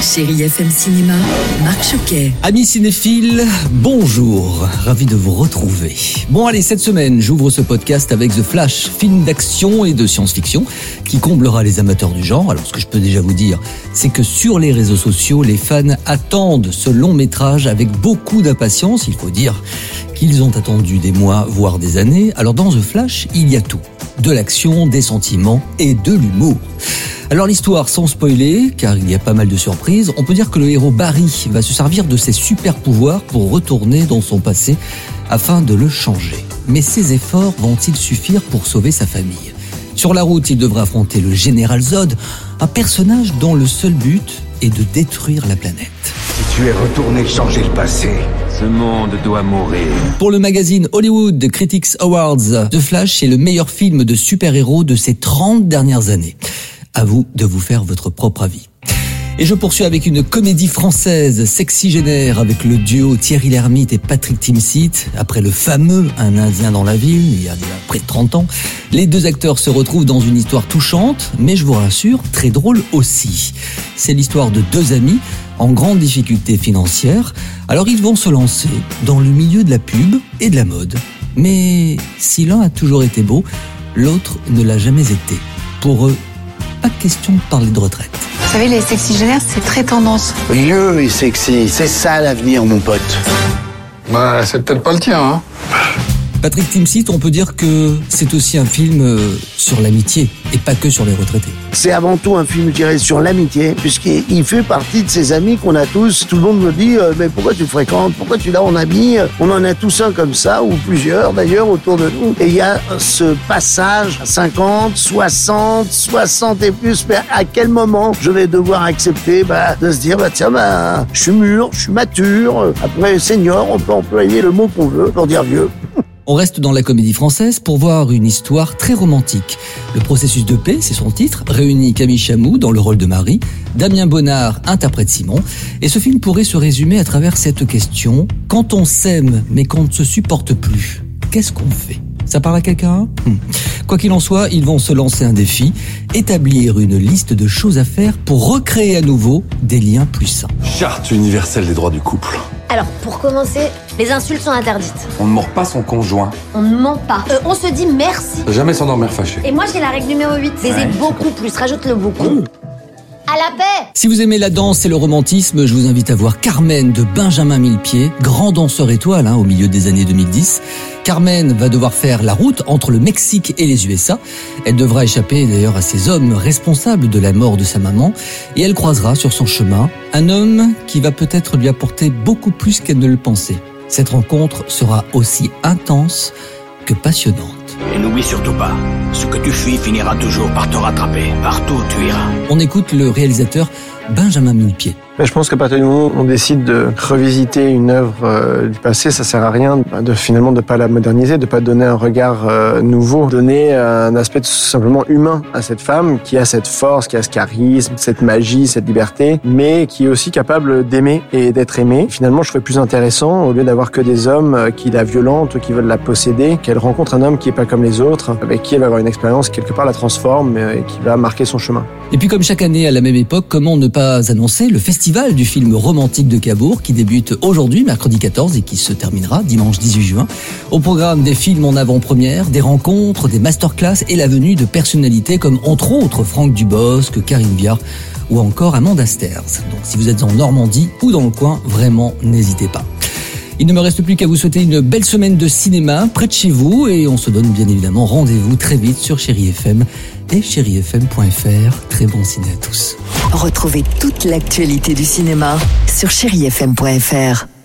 Chérie FM Cinéma, Marc Choquet. Amis cinéphiles, bonjour, ravi de vous retrouver. Bon allez, cette semaine, j'ouvre ce podcast avec The Flash, film d'action et de science-fiction qui comblera les amateurs du genre. Alors ce que je peux déjà vous dire, c'est que sur les réseaux sociaux, les fans attendent ce long métrage avec beaucoup d'impatience, il faut dire qu'ils ont attendu des mois, voire des années. Alors dans The Flash, il y a tout. De l'action, des sentiments et de l'humour. Alors l'histoire, sans spoiler, car il y a pas mal de surprises, on peut dire que le héros Barry va se servir de ses super pouvoirs pour retourner dans son passé afin de le changer. Mais ses efforts vont-ils suffire pour sauver sa famille? Sur la route, il devra affronter le général Zod, un personnage dont le seul but est de détruire la planète. Si tu es retourné changer le passé, ce monde doit mourir. Pour le magazine Hollywood Critics Awards, The Flash est le meilleur film de super-héros de ces 30 dernières années. À vous de vous faire votre propre avis. Et je poursuis avec une comédie française sexygénaire avec le duo Thierry Lhermitte et Patrick Timsit. Après le fameux Un Indien dans la ville, il y a près de 30 ans, les deux acteurs se retrouvent dans une histoire touchante, mais je vous rassure, très drôle aussi. C'est l'histoire de deux amis en grande difficulté financière. Alors ils vont se lancer dans le milieu de la pub et de la mode. Mais si l'un a toujours été beau, l'autre ne l'a jamais été. Pour eux, pas question de parler de retraite. Vous savez, les sexygénaires, c'est très tendance. Vieux et sexy, c'est ça l'avenir, mon pote. Bah, c'est peut-être pas le tien, hein. Patrick Timsit, on peut dire que c'est aussi un film euh, sur l'amitié et pas que sur les retraités. C'est avant tout un film, je dirais, sur l'amitié, puisqu'il fait partie de ces amis qu'on a tous. Tout le monde me dit, euh, mais pourquoi tu fréquentes? Pourquoi tu l'as en ami? On en a tous un comme ça, ou plusieurs d'ailleurs, autour de nous. Et il y a ce passage à 50, 60, 60 et plus, mais à quel moment je vais devoir accepter bah, de se dire, bah tiens, bah, je suis mûr, je suis mature. Après, senior, on peut employer le mot qu'on veut pour dire vieux. On reste dans la comédie française pour voir une histoire très romantique. Le processus de paix, c'est son titre, réunit Camille Chamou dans le rôle de Marie, Damien Bonnard interprète Simon, et ce film pourrait se résumer à travers cette question, quand on s'aime mais qu'on ne se supporte plus, qu'est-ce qu'on fait? Ça parle à quelqu'un? Hmm. Quoi qu'il en soit, ils vont se lancer un défi, établir une liste de choses à faire pour recréer à nouveau des liens plus sains. Charte universelle des droits du couple. Alors, pour commencer, les insultes sont interdites. On ne mord pas son conjoint. On ne ment pas. Euh, on se dit merci. Jamais s'endormir fâché. Et moi, j'ai la règle numéro 8. Baiser beaucoup plus. Rajoute-le beaucoup. Si vous aimez la danse et le romantisme, je vous invite à voir Carmen de Benjamin Millepied, grand danseur étoile hein, au milieu des années 2010. Carmen va devoir faire la route entre le Mexique et les USA. Elle devra échapper d'ailleurs à ces hommes responsables de la mort de sa maman et elle croisera sur son chemin un homme qui va peut-être lui apporter beaucoup plus qu'elle ne le pensait. Cette rencontre sera aussi intense que passionnante. Et n'oublie surtout pas, ce que tu fuis finira toujours par te rattraper. Partout tu iras. On écoute le réalisateur Benjamin Millepied. Je pense qu'à partir du moment où on décide de revisiter une œuvre euh, du passé, ça sert à rien de finalement de pas la moderniser, de pas donner un regard euh, nouveau, donner un aspect tout simplement humain à cette femme qui a cette force, qui a ce charisme, cette magie, cette liberté, mais qui est aussi capable d'aimer et d'être aimée. Finalement, je trouvais plus intéressant au lieu d'avoir que des hommes euh, qui la violentent, qui veulent la posséder, qu'elle rencontre un homme qui est pas comme les autres, avec qui elle va avoir une expérience qui quelque part la transforme et qui va marquer son chemin. Et puis comme chaque année à la même époque, comment ne pas annoncer le festival du film romantique de Cabourg qui débute aujourd'hui, mercredi 14, et qui se terminera dimanche 18 juin. Au programme des films en avant-première, des rencontres, des masterclass et la venue de personnalités comme entre autres Franck Dubosc, Karine Viard ou encore Amanda Sters. Donc si vous êtes en Normandie ou dans le coin, vraiment n'hésitez pas. Il ne me reste plus qu'à vous souhaiter une belle semaine de cinéma près de chez vous et on se donne bien évidemment rendez-vous très vite sur Chéri FM et chérifm.fr. Très bon ciné à tous. Retrouvez toute l'actualité du cinéma sur chérifm.fr.